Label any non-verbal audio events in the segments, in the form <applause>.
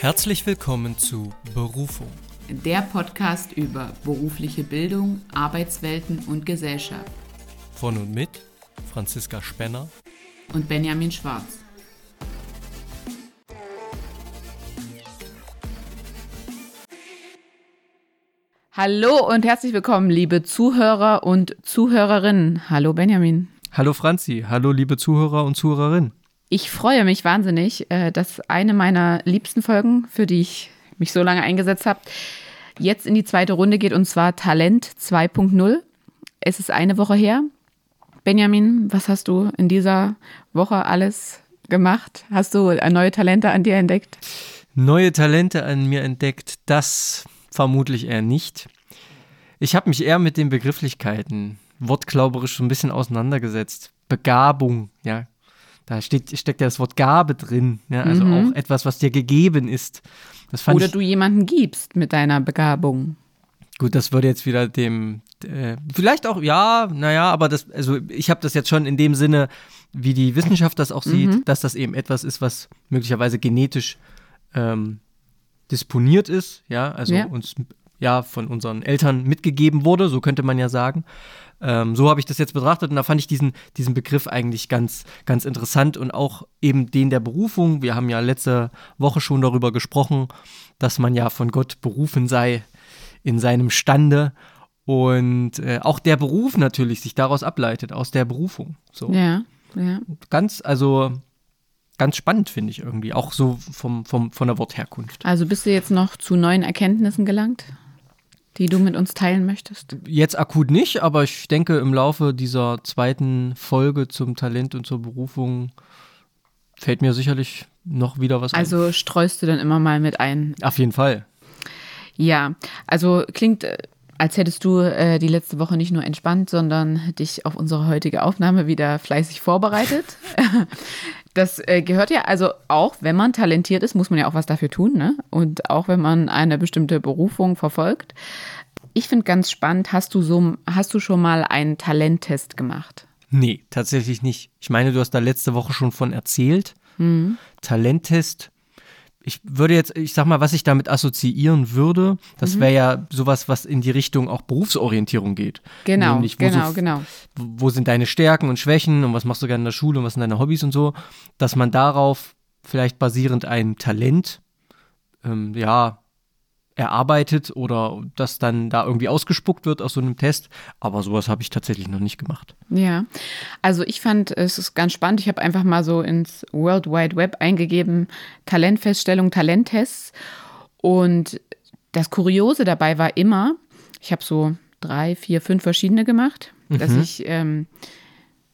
Herzlich willkommen zu Berufung. Der Podcast über berufliche Bildung, Arbeitswelten und Gesellschaft. Von und mit Franziska Spenner und Benjamin Schwarz. Hallo und herzlich willkommen, liebe Zuhörer und Zuhörerinnen. Hallo Benjamin. Hallo Franzi, hallo liebe Zuhörer und Zuhörerinnen. Ich freue mich wahnsinnig, äh, dass eine meiner liebsten Folgen, für die ich mich so lange eingesetzt habe, jetzt in die zweite Runde geht und zwar Talent 2.0. Es ist eine Woche her. Benjamin, was hast du in dieser Woche alles gemacht? Hast du neue Talente an dir entdeckt? Neue Talente an mir entdeckt, das vermutlich eher nicht. Ich habe mich eher mit den Begrifflichkeiten wortklauberisch so ein bisschen auseinandergesetzt. Begabung, ja, da steht, steckt ja das Wort Gabe drin, ja, also mhm. auch etwas, was dir gegeben ist. Oder ich, du jemanden gibst mit deiner Begabung. Gut, das würde jetzt wieder dem, äh, vielleicht auch, ja, naja, aber das, also ich habe das jetzt schon in dem Sinne, wie die Wissenschaft das auch sieht, mhm. dass das eben etwas ist, was möglicherweise genetisch ähm, disponiert ist, ja, also ja. uns ja von unseren Eltern mitgegeben wurde, so könnte man ja sagen. Ähm, so habe ich das jetzt betrachtet und da fand ich diesen, diesen Begriff eigentlich ganz, ganz interessant und auch eben den der Berufung. Wir haben ja letzte Woche schon darüber gesprochen, dass man ja von Gott berufen sei in seinem Stande und äh, auch der Beruf natürlich sich daraus ableitet, aus der Berufung. So. Ja, ja. Ganz, also ganz spannend, finde ich irgendwie, auch so vom, vom, von der Wortherkunft. Also bist du jetzt noch zu neuen Erkenntnissen gelangt? Die du mit uns teilen möchtest? Jetzt akut nicht, aber ich denke, im Laufe dieser zweiten Folge zum Talent und zur Berufung fällt mir sicherlich noch wieder was also ein. Also streust du dann immer mal mit ein? Auf jeden Fall. Ja, also klingt, äh, als hättest du äh, die letzte Woche nicht nur entspannt, sondern dich auf unsere heutige Aufnahme wieder fleißig vorbereitet. <laughs> Das äh, gehört ja, also auch wenn man talentiert ist, muss man ja auch was dafür tun. Ne? Und auch wenn man eine bestimmte Berufung verfolgt. Ich finde ganz spannend, hast du, so, hast du schon mal einen Talenttest gemacht? Nee, tatsächlich nicht. Ich meine, du hast da letzte Woche schon von erzählt. Mhm. Talenttest ich würde jetzt, ich sag mal, was ich damit assoziieren würde, das mhm. wäre ja sowas, was in die Richtung auch Berufsorientierung geht. Genau, Nämlich, genau, so, genau. Wo sind deine Stärken und Schwächen und was machst du gerne in der Schule und was sind deine Hobbys und so, dass man darauf vielleicht basierend ein Talent, ähm, ja, erarbeitet oder das dann da irgendwie ausgespuckt wird aus so einem Test. Aber sowas habe ich tatsächlich noch nicht gemacht. Ja, also ich fand es ist ganz spannend. Ich habe einfach mal so ins World Wide Web eingegeben, Talentfeststellung, Talenttests. Und das Kuriose dabei war immer, ich habe so drei, vier, fünf verschiedene gemacht, mhm. dass ich ähm,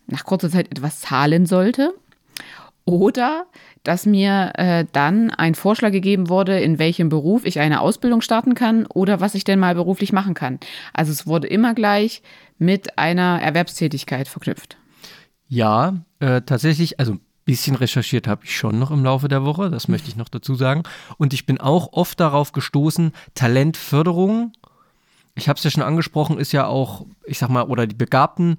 nach kurzer Zeit etwas zahlen sollte. Oder dass mir äh, dann ein Vorschlag gegeben wurde, in welchem Beruf ich eine Ausbildung starten kann oder was ich denn mal beruflich machen kann. Also es wurde immer gleich mit einer Erwerbstätigkeit verknüpft. Ja, äh, tatsächlich, also ein bisschen recherchiert habe ich schon noch im Laufe der Woche, das möchte ich noch dazu sagen. Und ich bin auch oft darauf gestoßen, Talentförderung, ich habe es ja schon angesprochen, ist ja auch, ich sag mal, oder die Begabten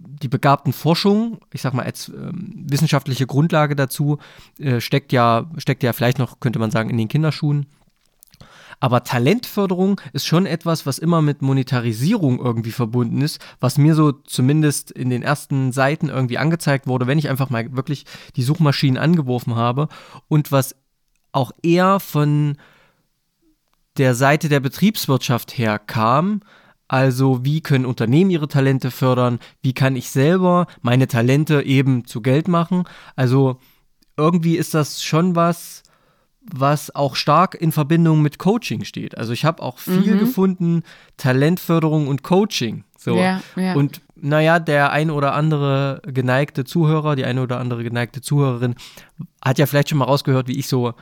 die begabten Forschung, ich sag mal als ähm, wissenschaftliche Grundlage dazu, äh, steckt ja, steckt ja vielleicht noch, könnte man sagen, in den Kinderschuhen. Aber Talentförderung ist schon etwas, was immer mit Monetarisierung irgendwie verbunden ist, was mir so zumindest in den ersten Seiten irgendwie angezeigt wurde, wenn ich einfach mal wirklich die Suchmaschinen angeworfen habe und was auch eher von der Seite der Betriebswirtschaft her kam, also wie können Unternehmen ihre Talente fördern? Wie kann ich selber meine Talente eben zu Geld machen? Also irgendwie ist das schon was, was auch stark in Verbindung mit Coaching steht. Also ich habe auch viel mhm. gefunden, Talentförderung und Coaching. So. Ja, ja. Und naja, der ein oder andere geneigte Zuhörer, die eine oder andere geneigte Zuhörerin hat ja vielleicht schon mal rausgehört, wie ich so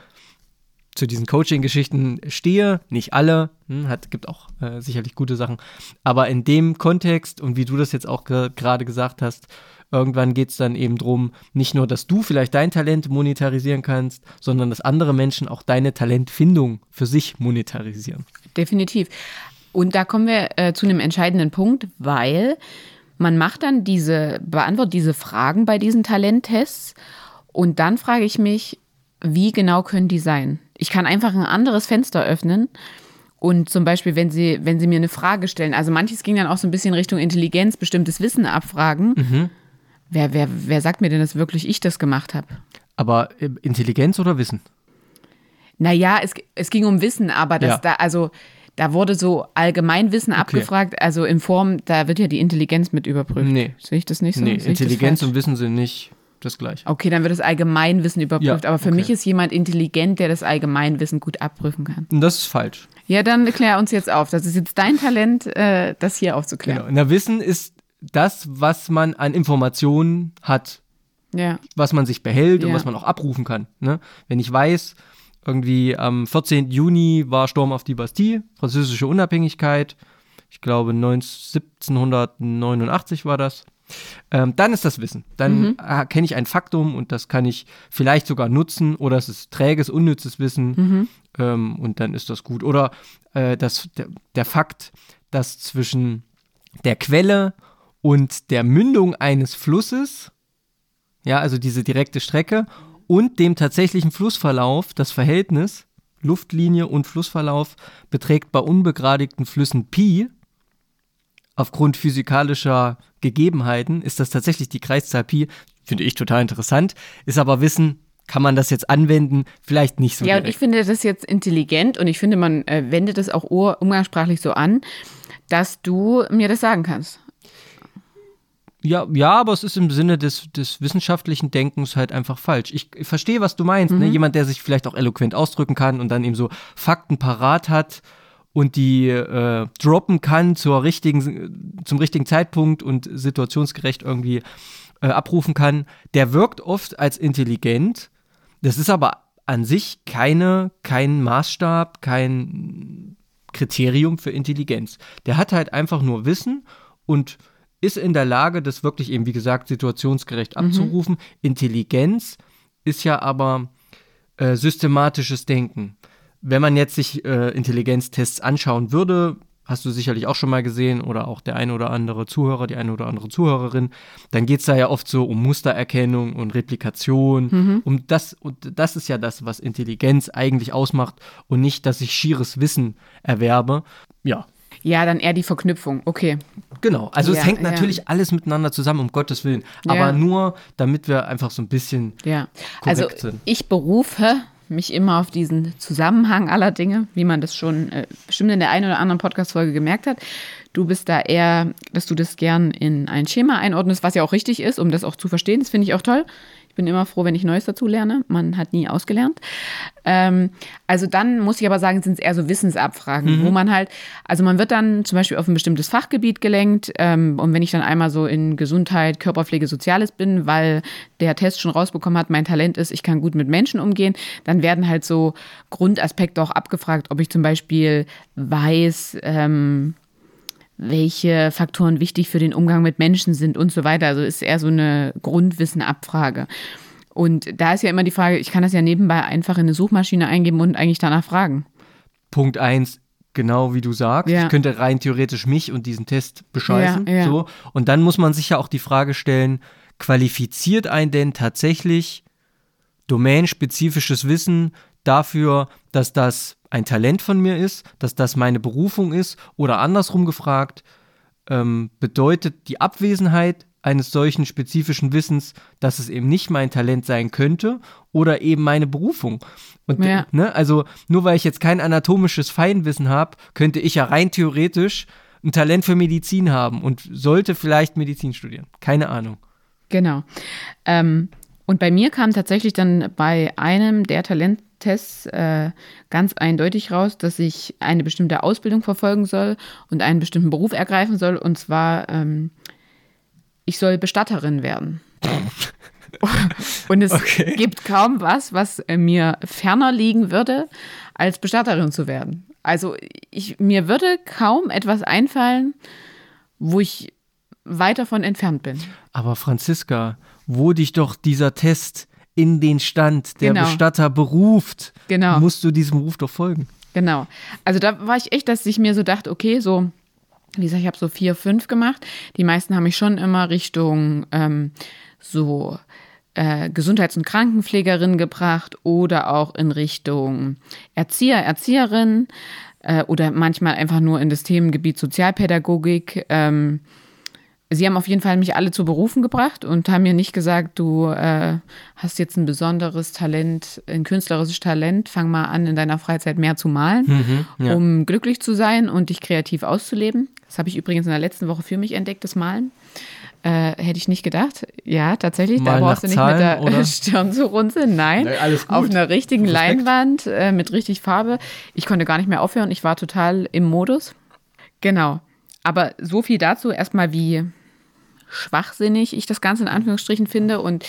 zu diesen Coaching-Geschichten stehe. Nicht alle, hm, hat, gibt auch äh, sicherlich gute Sachen. Aber in dem Kontext und wie du das jetzt auch ge gerade gesagt hast, irgendwann geht es dann eben darum, nicht nur, dass du vielleicht dein Talent monetarisieren kannst, sondern dass andere Menschen auch deine Talentfindung für sich monetarisieren. Definitiv. Und da kommen wir äh, zu einem entscheidenden Punkt, weil man macht dann diese, beantwortet diese Fragen bei diesen Talenttests und dann frage ich mich, wie genau können die sein? Ich kann einfach ein anderes Fenster öffnen. Und zum Beispiel, wenn Sie, wenn Sie mir eine Frage stellen, also manches ging dann auch so ein bisschen Richtung Intelligenz, bestimmtes Wissen abfragen. Mhm. Wer, wer, wer sagt mir denn, dass wirklich ich das gemacht habe? Aber äh, Intelligenz oder Wissen? Naja, es, es ging um Wissen, aber das Ja. da, also da wurde so Allgemeinwissen abgefragt, also in Form, da wird ja die Intelligenz mit überprüft. Nee. Sehe ich das nicht so? Nee, Intelligenz und Wissen sind nicht das gleiche. Okay, dann wird das Allgemeinwissen überprüft. Ja, aber für okay. mich ist jemand intelligent, der das Allgemeinwissen gut abprüfen kann. Und das ist falsch. Ja, dann klär uns jetzt auf. Das ist jetzt dein Talent, äh, das hier aufzuklären. Genau. Na, Wissen ist das, was man an Informationen hat, Ja. was man sich behält und Ja. was man auch abrufen kann. Ne? Wenn ich weiß, irgendwie am 14. Juni war Sturm auf die Bastille, französische Unabhängigkeit, ich glaube 19, 1789 war das, ähm, dann ist das Wissen. Dann äh, kenne ich ein Faktum und das kann ich vielleicht sogar nutzen oder es ist träges, unnützes Wissen ähm, und dann ist das gut. Oder äh, das, der, der Fakt, dass zwischen der Quelle und der Mündung eines Flusses, ja, also diese direkte Strecke, und dem tatsächlichen Flussverlauf, das Verhältnis Luftlinie und Flussverlauf beträgt bei unbegradigten Flüssen Pi. Aufgrund physikalischer Gegebenheiten ist das tatsächlich die Kreiszahl Pi. Finde ich total interessant. Ist aber Wissen, kann man das jetzt anwenden? Vielleicht nicht so Ja, und direkt. ich finde das jetzt intelligent und ich finde, man äh, wendet es auch umgangssprachlich so an, dass du mir das sagen kannst. Ja, ja, aber es ist im Sinne des, des wissenschaftlichen Denkens halt einfach falsch. Ich, ich verstehe, was du meinst. Ne? Jemand, der sich vielleicht auch eloquent ausdrücken kann und dann eben so Fakten parat hat und die äh, droppen kann zur richtigen, zum richtigen Zeitpunkt und situationsgerecht irgendwie äh, abrufen kann, der wirkt oft als intelligent. Das ist aber an sich keine, kein Maßstab, kein Kriterium für Intelligenz. Der hat halt einfach nur Wissen und ist in der Lage, das wirklich eben, wie gesagt, situationsgerecht abzurufen. Intelligenz ist ja aber äh, systematisches Denken. Wenn man jetzt sich äh, Intelligenztests anschauen würde, hast du sicherlich auch schon mal gesehen oder auch der eine oder andere Zuhörer, die eine oder andere Zuhörerin, dann geht es da ja oft so um Mustererkennung und Replikation. Um das, und das ist ja das, was Intelligenz eigentlich ausmacht und nicht, dass ich schieres Wissen erwerbe. Ja, Ja, dann eher die Verknüpfung. Okay. Genau, also Ja, es hängt ja. natürlich alles miteinander zusammen, um Gottes Willen. Aber Ja. nur, damit wir einfach so ein bisschen Ja. korrekt Also sind. ich berufe mich immer auf diesen Zusammenhang aller Dinge, wie man das schon äh, bestimmt in der einen oder anderen Podcast-Folge gemerkt hat. Du bist da eher, dass du das gern in ein Schema einordnest, was ja auch richtig ist, um das auch zu verstehen. Das finde ich auch toll. Ich bin immer froh, wenn ich Neues dazu lerne. Man hat nie ausgelernt. Ähm, also dann muss ich aber sagen, sind es eher so Wissensabfragen, wo man halt, also man wird dann zum Beispiel auf ein bestimmtes Fachgebiet gelenkt. Ähm, und wenn ich dann einmal so in Gesundheit, Körperpflege, Soziales bin, weil der Test schon rausbekommen hat, mein Talent ist, ich kann gut mit Menschen umgehen, dann werden halt so Grundaspekte auch abgefragt, ob ich zum Beispiel weiß, ähm, welche Faktoren wichtig für den Umgang mit Menschen sind und so weiter. Also ist eher so eine Grundwissenabfrage. Und da ist ja immer die Frage, ich kann das ja nebenbei einfach in eine Suchmaschine eingeben und eigentlich danach fragen. Punkt eins, genau wie du sagst. Ja. Ich könnte rein theoretisch mich und diesen Test bescheißen. Ja, ja. So. Und dann muss man sich ja auch die Frage stellen, qualifiziert ein denn tatsächlich domänenspezifisches Wissen dafür, dass das ein Talent von mir ist, dass das meine Berufung ist oder andersrum gefragt, ähm, bedeutet die Abwesenheit eines solchen spezifischen Wissens, dass es eben nicht mein Talent sein könnte oder eben meine Berufung. Und Ja. ne, also nur weil ich jetzt kein anatomisches Feinwissen habe, könnte ich ja rein theoretisch ein Talent für Medizin haben und sollte vielleicht Medizin studieren. Keine Ahnung. Genau. Ähm, und bei mir kam tatsächlich dann bei einem der Talenttests äh, ganz eindeutig raus, dass ich eine bestimmte Ausbildung verfolgen soll und einen bestimmten Beruf ergreifen soll. Und zwar, ähm, ich soll Bestatterin werden. und es Okay. gibt kaum was, was äh, mir ferner liegen würde, als Bestatterin zu werden. Also ich, mir würde kaum etwas einfallen, wo ich weit davon entfernt bin. Aber Franziska, wo dich doch dieser Test in den Stand der Genau. Bestatter beruft, Genau. musst du diesem Ruf doch folgen. Genau. Also da war ich echt, dass ich mir so dachte, okay, so, wie gesagt, ich habe so vier, fünf gemacht. Die meisten haben mich schon immer Richtung ähm, so äh, Gesundheits- und Krankenpflegerin gebracht oder auch in Richtung Erzieher, Erzieherin äh, oder manchmal einfach nur in das Themengebiet Sozialpädagogik. Ähm, Sie haben auf jeden Fall mich alle zu Berufen gebracht und haben mir nicht gesagt, du äh, hast jetzt ein besonderes Talent, ein künstlerisches Talent, fang mal an, in deiner Freizeit mehr zu malen, mhm, ja. um glücklich zu sein und dich kreativ auszuleben. Das habe ich übrigens in der letzten Woche für mich entdeckt, das Malen. Äh, hätte ich nicht gedacht. Ja, tatsächlich. Mal da brauchst du nicht Zahlen, mit der oder? <laughs> Stirn zu runzeln. Nein, Nein auf einer richtigen Respekt. Leinwand äh, mit richtig Farbe. Ich konnte gar nicht mehr aufhören. Ich war total im Modus. Genau. Aber so viel dazu erstmal, wie schwachsinnig ich das Ganze in Anführungsstrichen finde. Und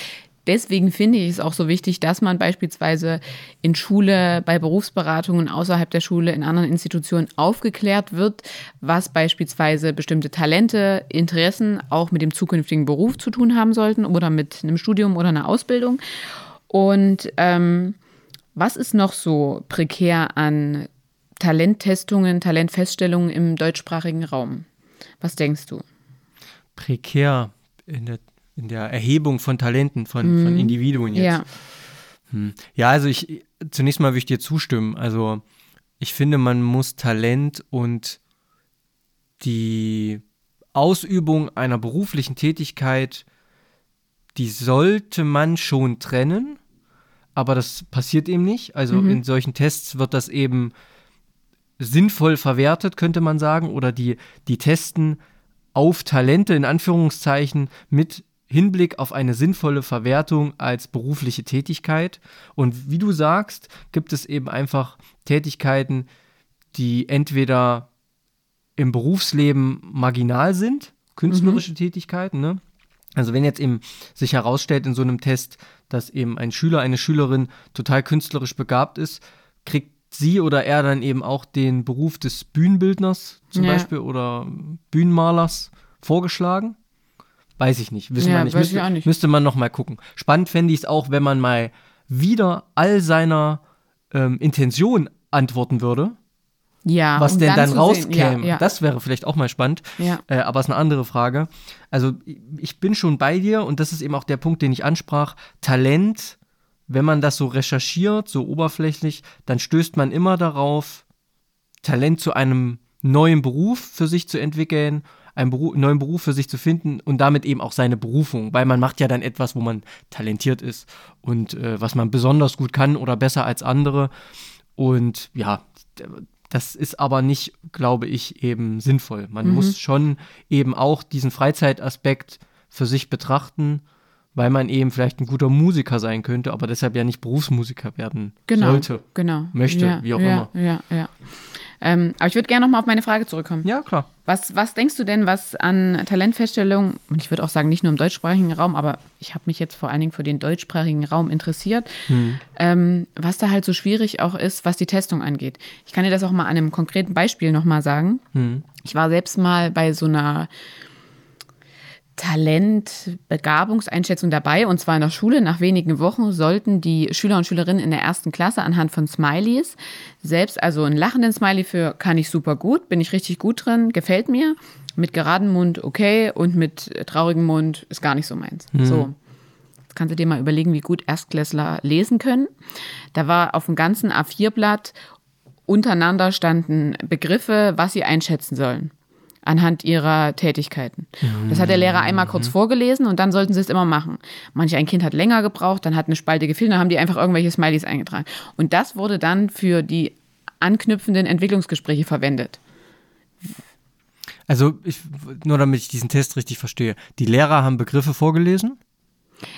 deswegen finde ich es auch so wichtig, dass man beispielsweise in Schule, bei Berufsberatungen außerhalb der Schule, in anderen Institutionen aufgeklärt wird, was beispielsweise bestimmte Talente, Interessen auch mit dem zukünftigen Beruf zu tun haben sollten oder mit einem Studium oder einer Ausbildung. Und ähm, was ist noch so prekär an Talenttestungen, Talentfeststellungen im deutschsprachigen Raum? Was denkst du? Prekär in der, in der Erhebung von Talenten von, mhm. von Individuen jetzt. Ja. Hm. ja, also ich zunächst mal würde ich dir zustimmen. Also ich finde, man muss Talent und die Ausübung einer beruflichen Tätigkeit, die sollte man schon trennen, aber das passiert eben nicht. Also mhm. in solchen Tests wird das eben sinnvoll verwertet, könnte man sagen, oder die, die testen auf Talente in Anführungszeichen mit Hinblick auf eine sinnvolle Verwertung als berufliche Tätigkeit. Und wie du sagst, gibt es eben einfach Tätigkeiten, die entweder im Berufsleben marginal sind, künstlerische mhm. Tätigkeiten, ne? Also wenn jetzt eben sich herausstellt in so einem Test, dass eben ein Schüler, eine Schülerin total künstlerisch begabt ist, kriegt sie oder er dann eben auch den Beruf des Bühnenbildners zum ja. Beispiel oder Bühnenmalers vorgeschlagen? Weiß ich nicht, wissen ja, wir nicht. Müsste, nicht. müsste man noch mal gucken. Spannend fände ich es auch, wenn man mal wieder all seiner ähm, Intention antworten würde. Ja, was um denn dann, dann rauskäme. Ja, ja. Das wäre vielleicht auch mal spannend. Ja. Äh, aber es ist eine andere Frage. Also ich bin schon bei dir und das ist eben auch der Punkt, den ich ansprach. Talent wenn man das so recherchiert, so oberflächlich, dann stößt man immer darauf, Talent zu einem neuen Beruf für sich zu entwickeln, einen Beruf, neuen Beruf für sich zu finden und damit eben auch seine Berufung, weil man macht ja dann etwas, wo man talentiert ist und äh, was man besonders gut kann oder besser als andere. Und ja, das ist aber nicht, glaube ich, eben sinnvoll. Man mhm. muss schon eben auch diesen Freizeitaspekt für sich betrachten weil man eben vielleicht ein guter Musiker sein könnte, aber deshalb ja nicht Berufsmusiker werden genau, sollte, genau. möchte, ja, wie auch ja, immer. Ja, ja. Ähm, aber ich würde gerne nochmal auf meine Frage zurückkommen. Ja, klar. Was, was denkst du denn, was an Talentfeststellungen, und ich würde auch sagen, nicht nur im deutschsprachigen Raum, aber ich habe mich jetzt vor allen Dingen für den deutschsprachigen Raum interessiert, hm. ähm, was da halt so schwierig auch ist, was die Testung angeht. Ich kann dir das auch mal an einem konkreten Beispiel nochmal sagen. Hm. Ich war selbst mal bei so einer Talent, Begabungseinschätzung dabei. Und zwar in der Schule. Nach wenigen Wochen sollten die Schüler und Schülerinnen in der ersten Klasse anhand von Smileys selbst, also einen lachenden Smiley für kann ich super gut, bin ich richtig gut drin, gefällt mir. Mit geradem Mund okay und mit traurigem Mund ist gar nicht so meins. Mhm. So. Jetzt kannst du dir mal überlegen, wie gut Erstklässler lesen können. Da war auf dem ganzen A4-Blatt untereinander standen Begriffe, was sie einschätzen sollen anhand ihrer Tätigkeiten. Das hat der Lehrer einmal kurz mhm. vorgelesen und dann sollten sie es immer machen. Manch ein Kind hat länger gebraucht, dann hat eine Spalte gefehlt, dann haben die einfach irgendwelche Smileys eingetragen. Und das wurde dann für die anknüpfenden Entwicklungsgespräche verwendet. Also, ich, nur damit ich diesen Test richtig verstehe. Die Lehrer haben Begriffe vorgelesen?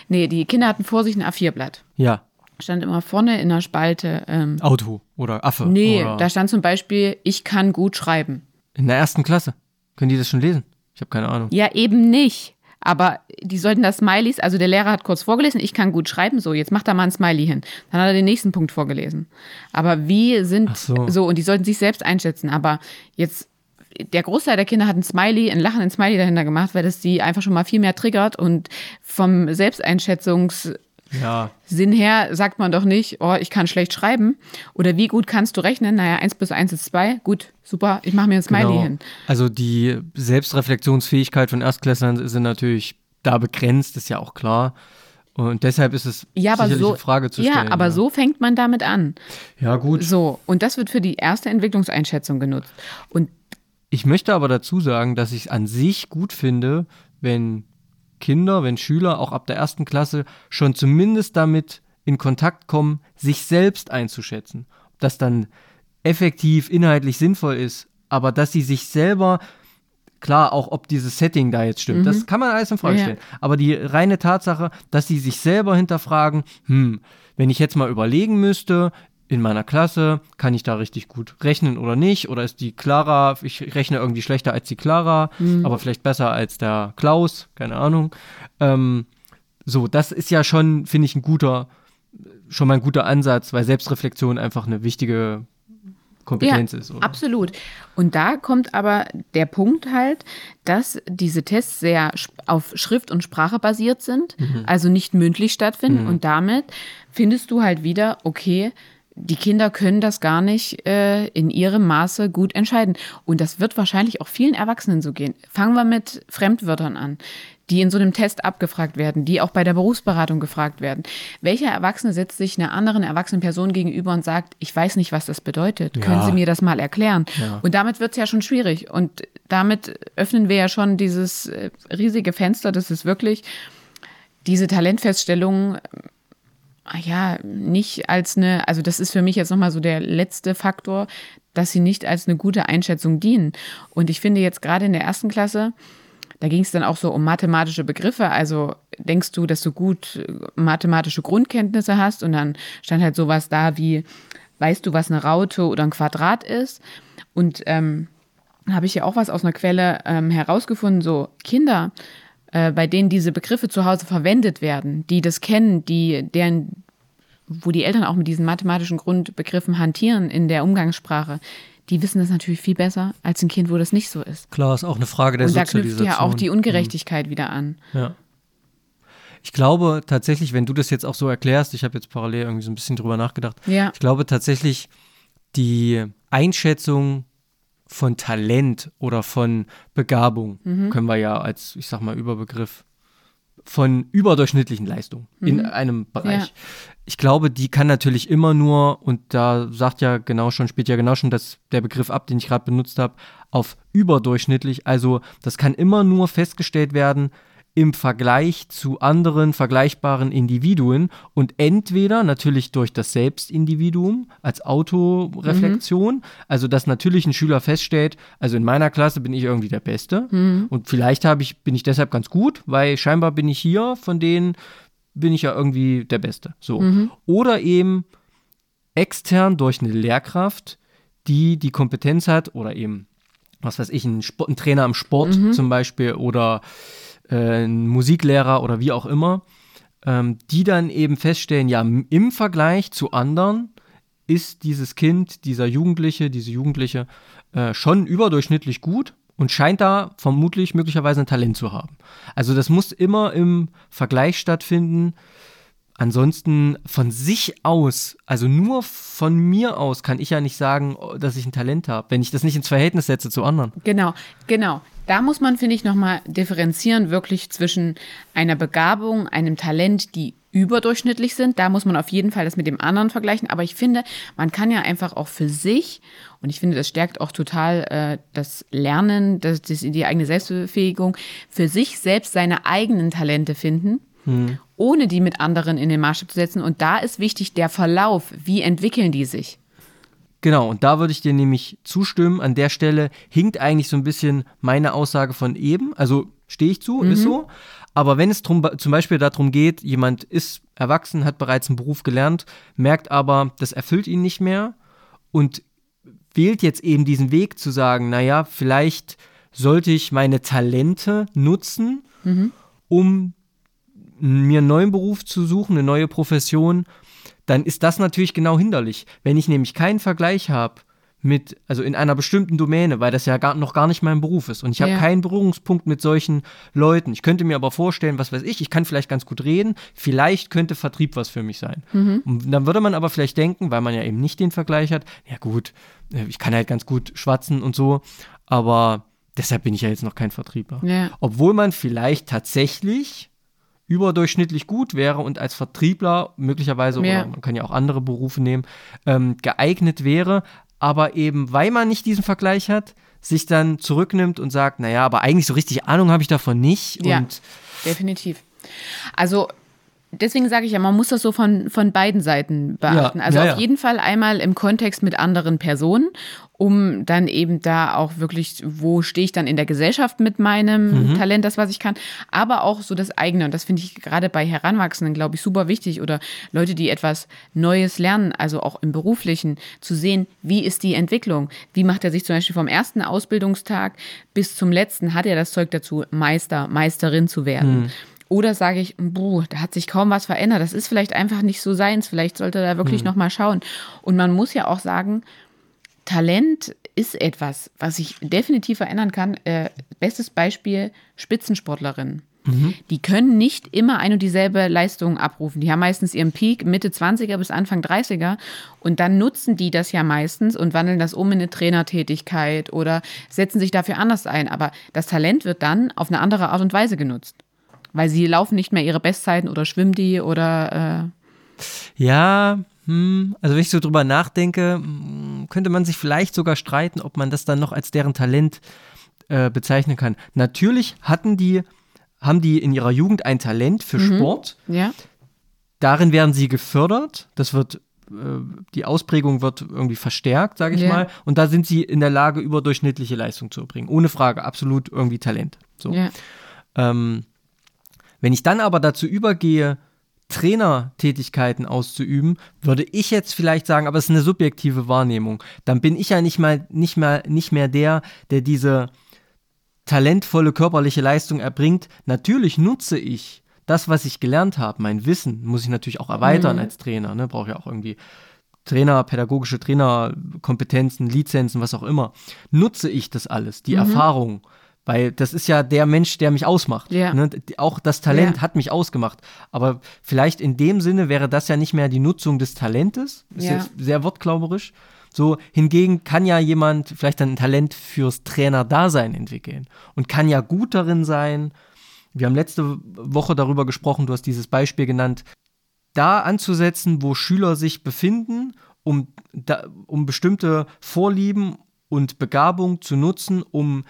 Nee, die Kinder hatten vor sich ein A4-Blatt. Ja. Stand immer vorne in der Spalte. Ähm, Auto oder Affe. Nee, oder da stand zum Beispiel, ich kann gut schreiben. In der ersten Klasse? Können die das schon lesen? Ich habe keine Ahnung. Ja, eben nicht. Aber die sollten das Smileys, also der Lehrer hat kurz vorgelesen, ich kann gut schreiben, so, jetzt macht er mal ein Smiley hin. Dann hat er den nächsten Punkt vorgelesen. Aber wie sind so. so, und die sollten sich selbst einschätzen. Aber jetzt, der Großteil der Kinder hat ein Smiley, ein lachenden Smiley dahinter gemacht, weil das die einfach schon mal viel mehr triggert und vom Selbsteinschätzungs- ja. Sinn her sagt man doch nicht, oh, ich kann schlecht schreiben. Oder wie gut kannst du rechnen? Naja, 1 plus 1 ist 2. Gut, super, ich mache mir ein Smiley genau. hin. Also die Selbstreflexionsfähigkeit von Erstklässlern sind natürlich da begrenzt, ist ja auch klar. Und deshalb ist es ja, aber so, eine Frage zu stellen. Ja, aber so fängt man damit an. Ja, gut. So, und das wird für die erste Entwicklungseinschätzung genutzt. Und Ich möchte aber dazu sagen, dass ich es an sich gut finde, wenn Kinder, wenn Schüler auch ab der ersten Klasse schon zumindest damit in Kontakt kommen, sich selbst einzuschätzen. Ob das dann effektiv, inhaltlich sinnvoll ist, aber dass sie sich selber, klar, auch ob dieses Setting da jetzt stimmt, das kann man alles in Frage Ja. stellen. Aber die reine Tatsache, dass sie sich selber hinterfragen, hm, wenn ich jetzt mal überlegen müsste, in meiner Klasse, kann ich da richtig gut rechnen oder nicht? Oder ist die Clara, ich rechne irgendwie schlechter als die Clara, aber vielleicht besser als der Klaus, keine Ahnung. Ähm, so, das ist ja schon, finde ich, ein guter, schon mal ein guter Ansatz, weil Selbstreflexion einfach eine wichtige Kompetenz ist. Oder? Absolut. Und da kommt aber der Punkt halt, dass diese Tests sehr auf Schrift und Sprache basiert sind, Mhm. also nicht mündlich stattfinden. Und damit findest du halt wieder, okay, die Kinder können das gar nicht äh, in ihrem Maße gut entscheiden. Und das wird wahrscheinlich auch vielen Erwachsenen so gehen. Fangen wir mit Fremdwörtern an, die in so einem Test abgefragt werden, die auch bei der Berufsberatung gefragt werden. Welcher Erwachsene setzt sich einer anderen erwachsenen Person gegenüber und sagt, ich weiß nicht, was das bedeutet. Können Ja. Sie mir das mal erklären? Ja. Und damit wird es ja schon schwierig. Und damit öffnen wir ja schon dieses äh, riesige Fenster, dass es wirklich diese Talentfeststellung äh, ja nicht als eine, also das ist für mich jetzt nochmal so der letzte Faktor, dass sie nicht als eine gute Einschätzung dienen. Und ich finde jetzt gerade in der ersten Klasse, da ging es dann auch so um mathematische Begriffe. Also denkst du, dass du gut äh, mathematische Grundkenntnisse hast? Und dann stand halt sowas da wie, weißt du, was eine Raute oder ein Quadrat ist? Und ähm, habe ich ja auch was aus einer Quelle ähm, herausgefunden, so Kinder, äh, bei denen diese Begriffe zu Hause verwendet werden, die das kennen, die deren, wo die Eltern auch mit diesen mathematischen Grundbegriffen hantieren in der Umgangssprache, die wissen das natürlich viel besser als ein Kind, wo das nicht so ist. Klar, ist auch eine Frage der Und da knüpft ja auch die Ungerechtigkeit wieder an. Ja. Ich glaube tatsächlich, wenn du das jetzt auch so erklärst, ich habe jetzt parallel irgendwie so ein bisschen drüber nachgedacht, Ja. ich glaube tatsächlich, die Einschätzung von Talent oder von Begabung Mhm. können wir ja als, ich sag mal, Überbegriff von überdurchschnittlichen Leistungen in einem Bereich. Mhm. Ja. Ich glaube, die kann natürlich immer nur, und da sagt ja genau schon, spielt ja genau schon das, der Begriff ab, den ich gerade benutzt habe, auf überdurchschnittlich. Also das kann immer nur festgestellt werden im Vergleich zu anderen vergleichbaren Individuen und entweder natürlich durch das Selbstindividuum als Autoreflexion, also dass natürlich ein Schüler feststellt, also in meiner Klasse bin ich irgendwie der Beste und vielleicht habe ich, bin ich deshalb ganz gut, weil scheinbar bin ich hier, von denen bin ich ja irgendwie der Beste. So. Oder eben extern durch eine Lehrkraft, die die Kompetenz hat oder eben, was weiß ich, ein, Sport, ein Trainer im Sport zum Beispiel oder äh, ein Musiklehrer oder wie auch immer, ähm, die dann eben feststellen, ja, im Vergleich zu anderen ist dieses Kind, dieser Jugendliche, diese Jugendliche äh, schon überdurchschnittlich gut und scheint da vermutlich möglicherweise ein Talent zu haben. Also das muss immer im Vergleich stattfinden. Ansonsten von sich aus, also nur von mir aus, kann ich ja nicht sagen, oh, dass ich ein Talent habe, wenn ich das nicht ins Verhältnis setze zu anderen. Genau, genau. Da muss man, finde ich, nochmal differenzieren, wirklich zwischen einer Begabung, einem Talent, die überdurchschnittlich sind. Da muss man auf jeden Fall das mit dem anderen vergleichen. Aber ich finde, man kann ja einfach auch für sich, und ich finde, das stärkt auch total äh, das Lernen, das, das, die eigene Selbstbefähigung, für sich selbst seine eigenen Talente finden. Ohne die mit anderen in den Maßstab zu setzen. Und da ist wichtig der Verlauf. Wie entwickeln die sich? Genau, und da würde ich dir nämlich zustimmen. An der Stelle hinkt eigentlich so ein bisschen meine Aussage von eben. Also stehe ich zu, ist so. Aber wenn es drum, zum Beispiel darum geht, jemand ist erwachsen, hat bereits einen Beruf gelernt, merkt aber, das erfüllt ihn nicht mehr und wählt jetzt eben diesen Weg zu sagen, naja, vielleicht sollte ich meine Talente nutzen, um mir einen neuen Beruf zu suchen, eine neue Profession, dann ist das natürlich genau hinderlich. Wenn ich nämlich keinen Vergleich habe mit, also in einer bestimmten Domäne, weil das ja gar, noch gar nicht mein Beruf ist und ich habe Ja. keinen Berührungspunkt mit solchen Leuten. Ich könnte mir aber vorstellen, was weiß ich, ich kann vielleicht ganz gut reden, vielleicht könnte Vertrieb was für mich sein. Und dann würde man aber vielleicht denken, weil man ja eben nicht den Vergleich hat, ja gut, äh, ich kann halt ganz gut schwatzen und so, aber deshalb bin ich ja jetzt noch kein Vertriebler. Ja. Obwohl man vielleicht tatsächlich überdurchschnittlich gut wäre und als Vertriebler möglicherweise, Ja. oder man kann ja auch andere Berufe nehmen, ähm, geeignet wäre, aber eben, weil man nicht diesen Vergleich hat, sich dann zurücknimmt und sagt, naja, aber eigentlich so richtig Ahnung habe ich davon nicht. Ja. Und Definitiv. Also deswegen sage ich ja, man muss das so von, von beiden Seiten beachten. Ja, also ja, auf ja. jeden Fall einmal im Kontext mit anderen Personen, um dann eben da auch wirklich, wo stehe ich dann in der Gesellschaft mit meinem Mhm. Talent, das, was ich kann, aber auch so das eigene. Und das finde ich gerade bei Heranwachsenden, glaube ich, super wichtig oder Leute, die etwas Neues lernen, also auch im Beruflichen, zu sehen, wie ist die Entwicklung? Wie macht er sich zum Beispiel vom ersten Ausbildungstag bis zum letzten, hat er das Zeug dazu, Meister, Meisterin zu werden? Oder sage ich, buh, da hat sich kaum was verändert. Das ist vielleicht einfach nicht so seins. Vielleicht sollte er da wirklich noch mal schauen. Und man muss ja auch sagen, Talent ist etwas, was sich definitiv verändern kann. Äh, bestes Beispiel, Spitzensportlerinnen. Die können nicht immer ein und dieselbe Leistung abrufen. Die haben meistens ihren Peak Mitte 20er bis Anfang 30er und dann nutzen die das ja meistens und wandeln das um in eine Trainertätigkeit oder setzen sich dafür anders ein. Aber das Talent wird dann auf eine andere Art und Weise genutzt. Weil sie laufen nicht mehr ihre Bestzeiten oder schwimmen die oder Ja, hm, also wenn ich so drüber nachdenke, hm, könnte man sich vielleicht sogar streiten, ob man das dann noch als deren Talent äh, bezeichnen kann. Natürlich hatten die, haben die in ihrer Jugend ein Talent für Sport. äh, ja. Darin werden sie gefördert. Das wird, äh, die Ausprägung wird irgendwie verstärkt, sage ich Ja. mal. Und da sind sie in der Lage, überdurchschnittliche Leistung zu erbringen. Ohne Frage, absolut irgendwie Talent. So. ja. Ähm, wenn ich dann aber dazu übergehe, Trainertätigkeiten auszuüben, würde ich jetzt vielleicht sagen, aber es ist eine subjektive Wahrnehmung. Dann bin ich ja nicht mal nicht mehr nicht mehr der, der diese talentvolle körperliche Leistung erbringt. Natürlich nutze ich das, was ich gelernt habe, mein Wissen, muss ich natürlich auch erweitern als Trainer. Ne? Brauche ja auch irgendwie Trainer, pädagogische Trainerkompetenzen, Lizenzen, was auch immer. Nutze ich das alles, die Erfahrung. Weil das ist ja der Mensch, der mich ausmacht. Ja. Ne? Auch das Talent Ja. hat mich ausgemacht. Aber vielleicht in dem Sinne wäre das ja nicht mehr die Nutzung des Talentes. Ist Ja. jetzt sehr wortklauberisch. So, hingegen kann ja jemand vielleicht ein Talent fürs Trainer-Dasein entwickeln und kann ja gut darin sein. Wir haben letzte Woche darüber gesprochen, du hast dieses Beispiel genannt, da anzusetzen, wo Schüler sich befinden, um, da, um bestimmte Vorlieben und Begabung zu nutzen, um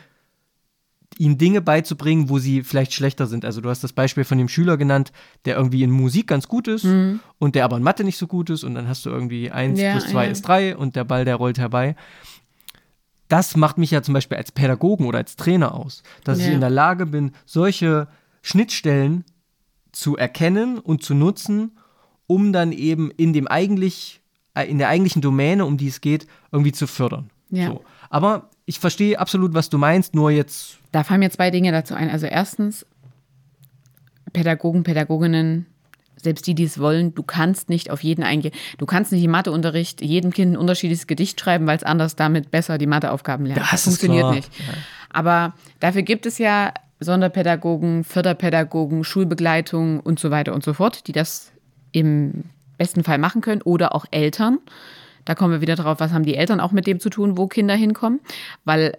ihnen Dinge beizubringen, wo sie vielleicht schlechter sind. Also du hast das Beispiel von dem Schüler genannt, der irgendwie in Musik ganz gut ist und der aber in Mathe nicht so gut ist und dann hast du irgendwie 1 Ja, plus 2 ja. ist 3 und der Ball, der rollt herbei. Das macht mich ja zum Beispiel als Pädagogen oder als Trainer aus, dass ich Ja. in der Lage bin, solche Schnittstellen zu erkennen und zu nutzen, um dann eben in dem eigentlich, äh, in der eigentlichen Domäne, um die es geht, irgendwie zu fördern. Ja. So. Aber ich verstehe absolut, was du meinst, nur jetzt Da fallen mir zwei Dinge dazu ein. Also erstens, Pädagogen, Pädagoginnen, selbst die, die es wollen, du kannst nicht auf jeden eingehen. Du kannst nicht im Matheunterricht jedem Kind ein unterschiedliches Gedicht schreiben, weil es anders damit besser die Matheaufgaben lernt. Das ist funktioniert klar. nicht. Aber dafür gibt es ja Sonderpädagogen, Förderpädagogen, Schulbegleitung und so weiter und so fort, die das im besten Fall machen können oder auch Eltern. Da kommen wir wieder drauf, was haben die Eltern auch mit dem zu tun, wo Kinder hinkommen. Weil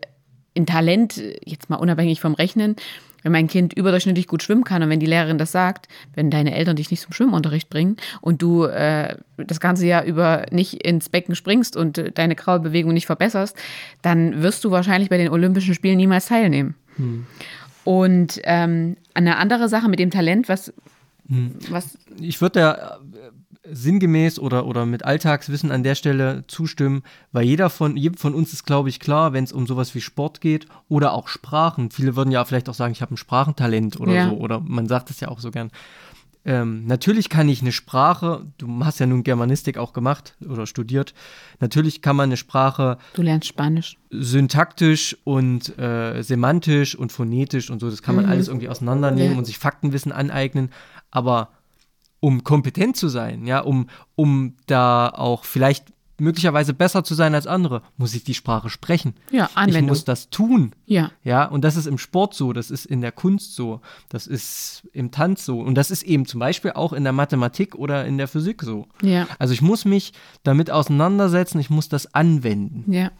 in Talent, jetzt mal unabhängig vom Rechnen, wenn mein Kind überdurchschnittlich gut schwimmen kann und wenn die Lehrerin das sagt, wenn deine Eltern dich nicht zum Schwimmunterricht bringen und du äh, das ganze Jahr über nicht ins Becken springst und äh, deine Kraulbewegung nicht verbesserst, dann wirst du wahrscheinlich bei den Olympischen Spielen niemals teilnehmen. Und ähm, eine andere Sache mit dem Talent, was, was ich würde da äh, sinngemäß oder, oder mit Alltagswissen an der Stelle zustimmen, weil jeder von, jedem von uns ist, glaube ich, klar, wenn es um sowas wie Sport geht oder auch Sprachen. Viele würden ja vielleicht auch sagen, ich habe ein Sprachentalent oder Ja. so, oder man sagt es ja auch so gern. Ähm, natürlich kann ich eine Sprache, du hast ja nun Germanistik auch gemacht oder studiert, natürlich kann man eine Sprache du lernst Spanisch. syntaktisch und äh, semantisch und phonetisch und so, das kann man alles irgendwie auseinandernehmen Mhm. Ja. und sich Faktenwissen aneignen, aber um kompetent zu sein, ja, um, um da auch vielleicht möglicherweise besser zu sein als andere, muss ich die Sprache sprechen. Ja, Ich Anwendung. muss das tun. Ja, Ja, und das ist im Sport so, das ist in der Kunst so, das ist im Tanz so und das ist eben zum Beispiel auch in der Mathematik oder in der Physik so. ja. Also ich muss mich damit auseinandersetzen, ich muss das anwenden. Ja.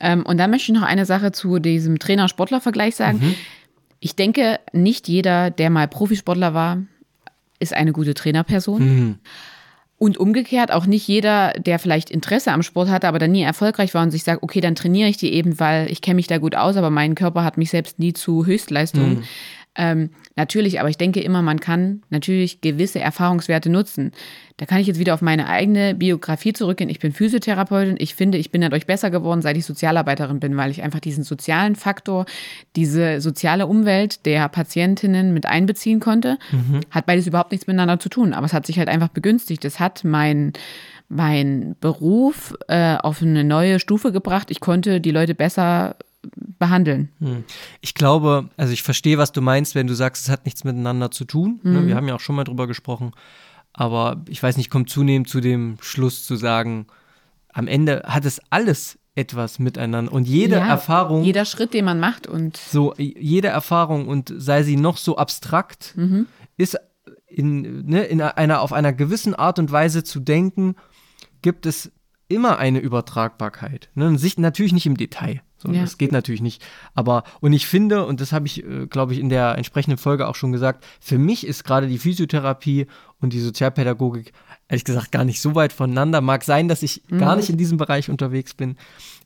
Ähm, und dann möchte ich noch eine Sache zu diesem Trainer-Sportler-Vergleich sagen. Ich denke, nicht jeder, der mal Profisportler war, ist eine gute Trainerperson. Mhm. Und umgekehrt auch nicht jeder, der vielleicht Interesse am Sport hatte, aber dann nie erfolgreich war und sich sagt, okay, dann trainiere ich die eben, weil ich kenne mich da gut aus, aber mein Körper hat mich selbst nie zu Höchstleistungen Mhm. Ähm, natürlich, aber ich denke immer, man kann natürlich gewisse Erfahrungswerte nutzen. Da kann ich jetzt wieder auf meine eigene Biografie zurückgehen. Ich bin Physiotherapeutin. Ich finde, ich bin dadurch besser geworden, seit ich Sozialarbeiterin bin, weil ich einfach diesen sozialen Faktor, diese soziale Umwelt der Patientinnen mit einbeziehen konnte. Hat beides überhaupt nichts miteinander zu tun, aber es hat sich halt einfach begünstigt. Es hat mein mein Beruf äh, auf eine neue Stufe gebracht. Ich konnte die Leute besser behandeln. Ich glaube, also ich verstehe, was du meinst, wenn du sagst, es hat nichts miteinander zu tun. Ne? Wir haben ja auch schon mal drüber gesprochen. Aber ich weiß nicht, kommt zunehmend zu dem Schluss zu sagen, am Ende hat es alles etwas miteinander. Und jede Ja, Erfahrung, Jeder Schritt, den man macht und so jede Erfahrung und sei sie noch so abstrakt, ist in, ne, in einer auf einer gewissen Art und Weise zu denken, gibt es immer eine Übertragbarkeit. Ne? Sich natürlich nicht im Detail. So, Ja. Das geht natürlich nicht. Aber, und ich finde, und das habe ich, äh, glaube ich, in der entsprechenden Folge auch schon gesagt, für mich ist gerade die Physiotherapie und die Sozialpädagogik ehrlich gesagt gar nicht so weit voneinander. Mag sein, dass ich gar nicht in diesem Bereich unterwegs bin.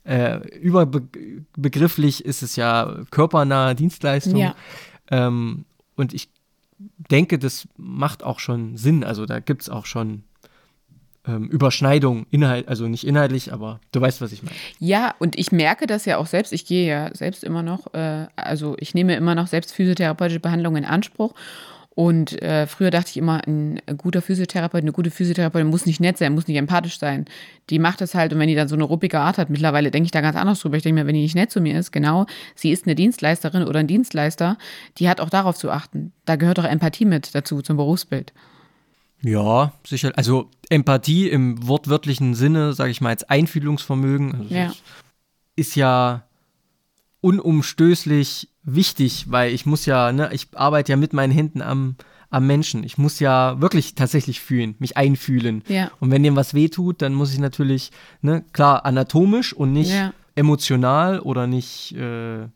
Äh, überbegrifflich ist es ja körpernahe Dienstleistung. Ja. Ähm, und ich denke, das macht auch schon Sinn. Also da gibt es auch schon ähm, Überschneidungen, Inhalt, also nicht inhaltlich, aber du weißt, was ich meine. Ja, und ich merke das ja auch selbst. Ich gehe ja selbst immer noch, äh, also ich nehme immer noch selbst physiotherapeutische Behandlung in Anspruch. Und äh, früher dachte ich immer, ein guter Physiotherapeut, eine gute Physiotherapeutin muss nicht nett sein, muss nicht empathisch sein. Die macht das halt und wenn die dann so eine ruppige Art hat, mittlerweile denke ich da ganz anders drüber. Ich denke mir, wenn die nicht nett zu mir ist, genau, sie ist eine Dienstleisterin oder ein Dienstleister, die hat auch darauf zu achten. Da gehört auch Empathie mit dazu, zum Berufsbild. Ja, sicher. Also Empathie im wortwörtlichen Sinne, sage ich mal, als Einfühlungsvermögen, also Ja. ist ja unumstößlich wichtig, weil ich muss ja, ne, ich arbeite ja mit meinen Händen am, am Menschen. Ich muss ja wirklich tatsächlich fühlen, mich einfühlen. Ja. Und wenn dem was wehtut, dann muss ich natürlich, ne, klar, anatomisch und nicht Ja. emotional oder nicht äh,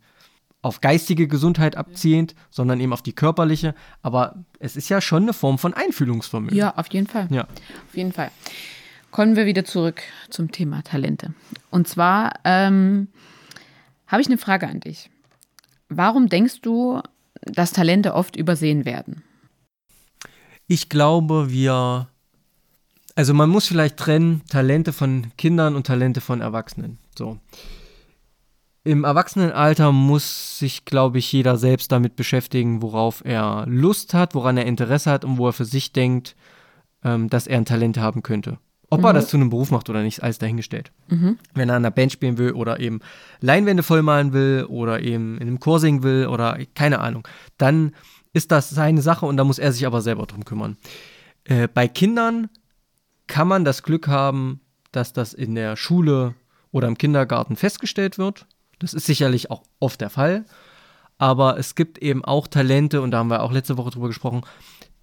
auf geistige Gesundheit abziehend, sondern eben auf die körperliche. Aber es ist ja schon eine Form von Einfühlungsvermögen. Ja, auf jeden Fall. Ja. Auf jeden Fall. Kommen wir wieder zurück zum Thema Talente. Und zwar ähm, habe ich eine Frage an dich. Warum denkst du, dass Talente oft übersehen werden? Ich glaube, wir. Also man muss vielleicht trennen Talente von Kindern und Talente von Erwachsenen. So. Im Erwachsenenalter muss sich, glaube ich, jeder selbst damit beschäftigen, worauf er Lust hat, woran er Interesse hat und wo er für sich denkt, ähm, dass er ein Talent haben könnte. Ob er das zu einem Beruf macht oder nicht, ist alles dahingestellt. Wenn er an der Band spielen will oder eben Leinwände vollmalen will oder eben in einem Chor singen will oder keine Ahnung, dann ist das seine Sache und da muss er sich aber selber drum kümmern. Äh, bei Kindern kann man das Glück haben, dass das in der Schule oder im Kindergarten festgestellt wird. Das ist sicherlich auch oft der Fall. Aber es gibt eben auch Talente, und da haben wir auch letzte Woche drüber gesprochen,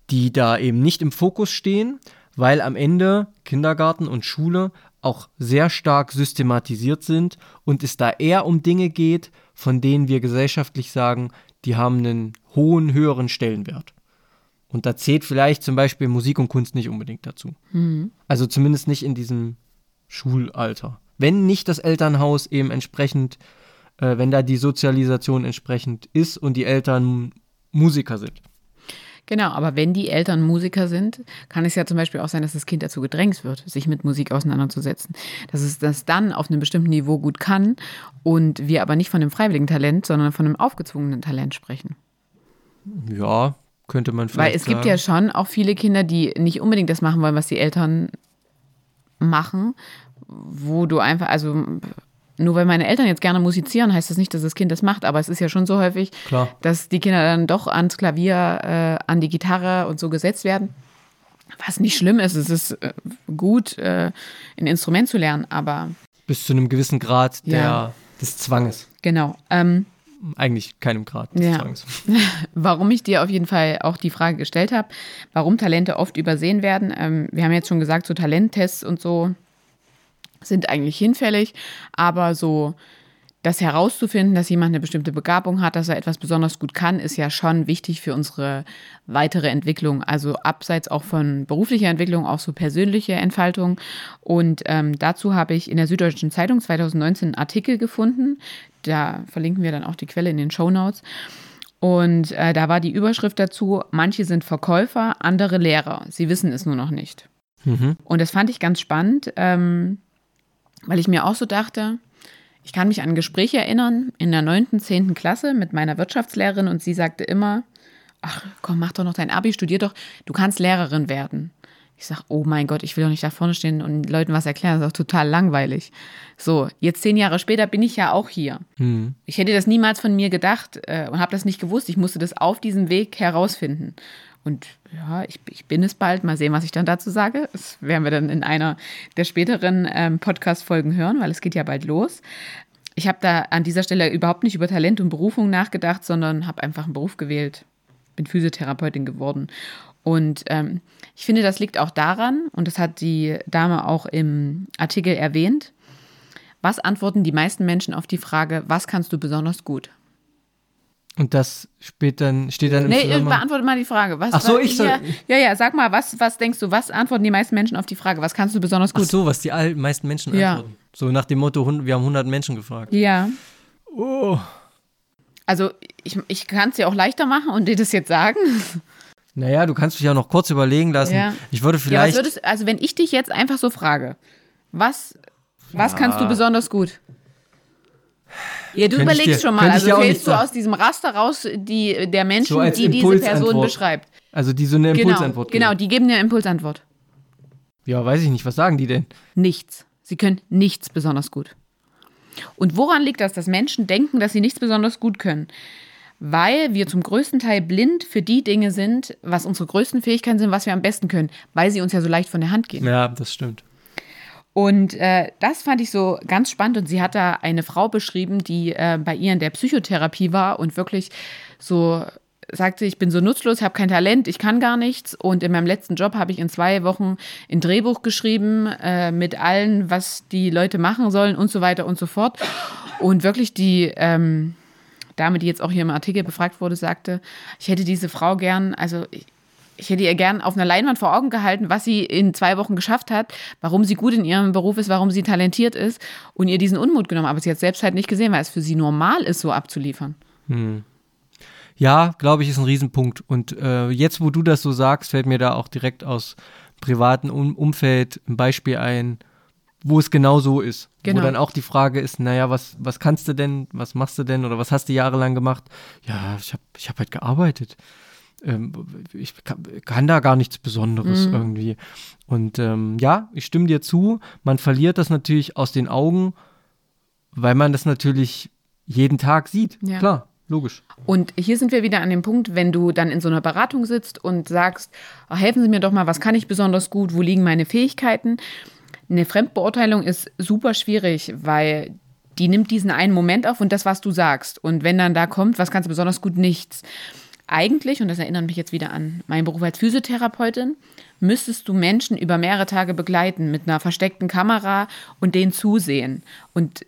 die da eben nicht im Fokus stehen, weil am Ende Kindergarten und Schule auch sehr stark systematisiert sind und es da eher um Dinge geht, von denen wir gesellschaftlich sagen, die haben einen hohen, höheren Stellenwert. Und da zählt vielleicht zum Beispiel Musik und Kunst nicht unbedingt dazu. Also zumindest nicht in diesem Schulalter. Wenn nicht das Elternhaus eben entsprechend, äh, wenn da die Sozialisation entsprechend ist und die Eltern Musiker sind. Genau, aber wenn die Eltern Musiker sind, kann es ja zum Beispiel auch sein, dass das Kind dazu gedrängt wird, sich mit Musik auseinanderzusetzen. Dass es das dann auf einem bestimmten Niveau gut kann und wir aber nicht von einem freiwilligen Talent, sondern von einem aufgezwungenen Talent sprechen. Ja, könnte man vielleicht Weil es gibt sagen. ja schon auch viele Kinder, die nicht unbedingt das machen wollen, was die Eltern machen, wo du einfach, also nur weil meine Eltern jetzt gerne musizieren, heißt das nicht, dass das Kind das macht, aber es ist ja schon so häufig, Klar. dass die Kinder dann doch ans Klavier, äh, an die Gitarre und so gesetzt werden. Was nicht schlimm ist, es ist äh, gut, äh, ein Instrument zu lernen, aber Bis zu einem gewissen Grad der, Ja. des Zwanges. genau. Ähm, Eigentlich keinem Grad des Ja. Zwanges. <laughs> Warum ich dir auf jeden Fall auch die Frage gestellt habe, warum Talente oft übersehen werden. Ähm, wir haben jetzt schon gesagt, so Talenttests und so sind eigentlich hinfällig, aber so das herauszufinden, dass jemand eine bestimmte Begabung hat, dass er etwas besonders gut kann, ist ja schon wichtig für unsere weitere Entwicklung. Also abseits auch von beruflicher Entwicklung, auch so persönliche Entfaltung. Und ähm, dazu habe ich in der Süddeutschen Zeitung 2019 einen Artikel gefunden. Da verlinken wir dann auch die Quelle in den Show Notes. Und äh, da war die Überschrift dazu, manche sind Verkäufer, andere Lehrer. Sie wissen es nur noch nicht. Mhm. Und das fand ich ganz spannend, ähm, weil ich mir auch so dachte, ich kann mich an ein Gespräch erinnern in der 9., 10. Klasse mit meiner Wirtschaftslehrerin und sie sagte immer, ach komm, mach doch noch dein Abi, studier doch, du kannst Lehrerin werden. Ich sage, oh mein Gott, ich will doch nicht da vorne stehen und Leuten was erklären, das ist auch total langweilig. So, jetzt zehn Jahre später bin ich ja auch hier. Mhm. Ich hätte das niemals von mir gedacht äh, und habe das nicht gewusst. Ich musste das auf diesem Weg herausfinden. Und ja, ich, ich, bin es bald. Mal sehen, was ich dann dazu sage. Das werden wir dann in einer der späteren ähm, Podcast-Folgen hören, weil es geht ja bald los. Ich habe da an dieser Stelle überhaupt nicht über Talent und Berufung nachgedacht, sondern habe einfach einen Beruf gewählt. Bin Physiotherapeutin geworden. Und ähm, ich finde, das liegt auch daran, und das hat die Dame auch im Artikel erwähnt, was antworten die meisten Menschen auf die Frage, was kannst du besonders gut? Und das steht dann, steht dann im Nee, beantworte mal die Frage. Was, Ach so, ich soll. Ja, ja, sag mal, was, was denkst du, was antworten die meisten Menschen auf die Frage? Was kannst du besonders gut? Ach so, was die meisten Menschen ja. antworten. So nach dem Motto, wir haben 100 Menschen gefragt. Ja. Oh. Also, ich, ich kann es dir auch leichter machen und dir das jetzt sagen. <laughs> Naja, du kannst dich ja noch kurz überlegen lassen. Ja. Ich würde vielleicht. Ja, würdest, also, wenn ich dich jetzt einfach so frage, was, was ja. kannst du besonders gut? Ja, du überlegst dir, schon mal. Also fällst du aus diesem Raster raus, die, der Menschen, so die diese Person beschreibt. Also die so eine genau, Impulsantwort genau, geben. Genau, die geben eine Impulsantwort. Ja, weiß ich nicht. Was sagen die denn? Nichts. Sie können nichts besonders gut. Und woran liegt das, dass Menschen denken, dass sie nichts besonders gut können? Weil wir zum größten Teil blind für die Dinge sind, was unsere größten Fähigkeiten sind, was wir am besten können, weil sie uns ja so leicht von der Hand gehen. Ja, das stimmt. Und äh, das fand ich so ganz spannend. Und sie hat da eine Frau beschrieben, die äh, bei ihr in der Psychotherapie war und wirklich so sagte, ich bin so nutzlos, habe kein Talent, ich kann gar nichts. Und in meinem letzten Job habe ich in zwei Wochen ein Drehbuch geschrieben äh, mit allen, was die Leute machen sollen und so weiter und so fort. Und wirklich die ähm, Dame, die jetzt auch hier im Artikel befragt wurde, sagte, ich hätte diese Frau gern, also ich, ich hätte ihr gern auf einer Leinwand vor Augen gehalten, was sie in zwei Wochen geschafft hat, warum sie gut in ihrem Beruf ist, warum sie talentiert ist und ihr diesen Unmut genommen. Aber sie hat selbst halt nicht gesehen, weil es für sie normal ist, so abzuliefern. Hm. Ja, glaube ich, ist ein Riesenpunkt. Und äh, jetzt, wo du das so sagst, fällt mir da auch direkt aus privaten um Umfeld ein Beispiel ein, wo es genau so ist. Genau. Wo dann auch die Frage ist, naja, was, was kannst du denn, was machst du denn oder was hast du jahrelang gemacht? Ja, ich habe ich hab halt gearbeitet ähm, ich kann, kann, da gar nichts Besonderes mhm. irgendwie. Und ähm, ja, ich stimme dir zu, man verliert das natürlich aus den Augen, weil man das natürlich jeden Tag sieht. Ja. Klar. Logisch. Und hier sind wir wieder an dem Punkt, wenn du dann in so einer Beratung sitzt und sagst, oh, helfen Sie mir doch mal, was kann ich besonders gut, wo liegen meine Fähigkeiten? Eine Fremdbeurteilung ist super schwierig, weil die nimmt diesen einen Moment auf und das, was du sagst. Und wenn dann da kommt, was kannst du besonders gut, nichts eigentlich, und das erinnert mich jetzt wieder an meinen Beruf als Physiotherapeutin, müsstest du Menschen über mehrere Tage begleiten mit einer versteckten Kamera und denen zusehen. Und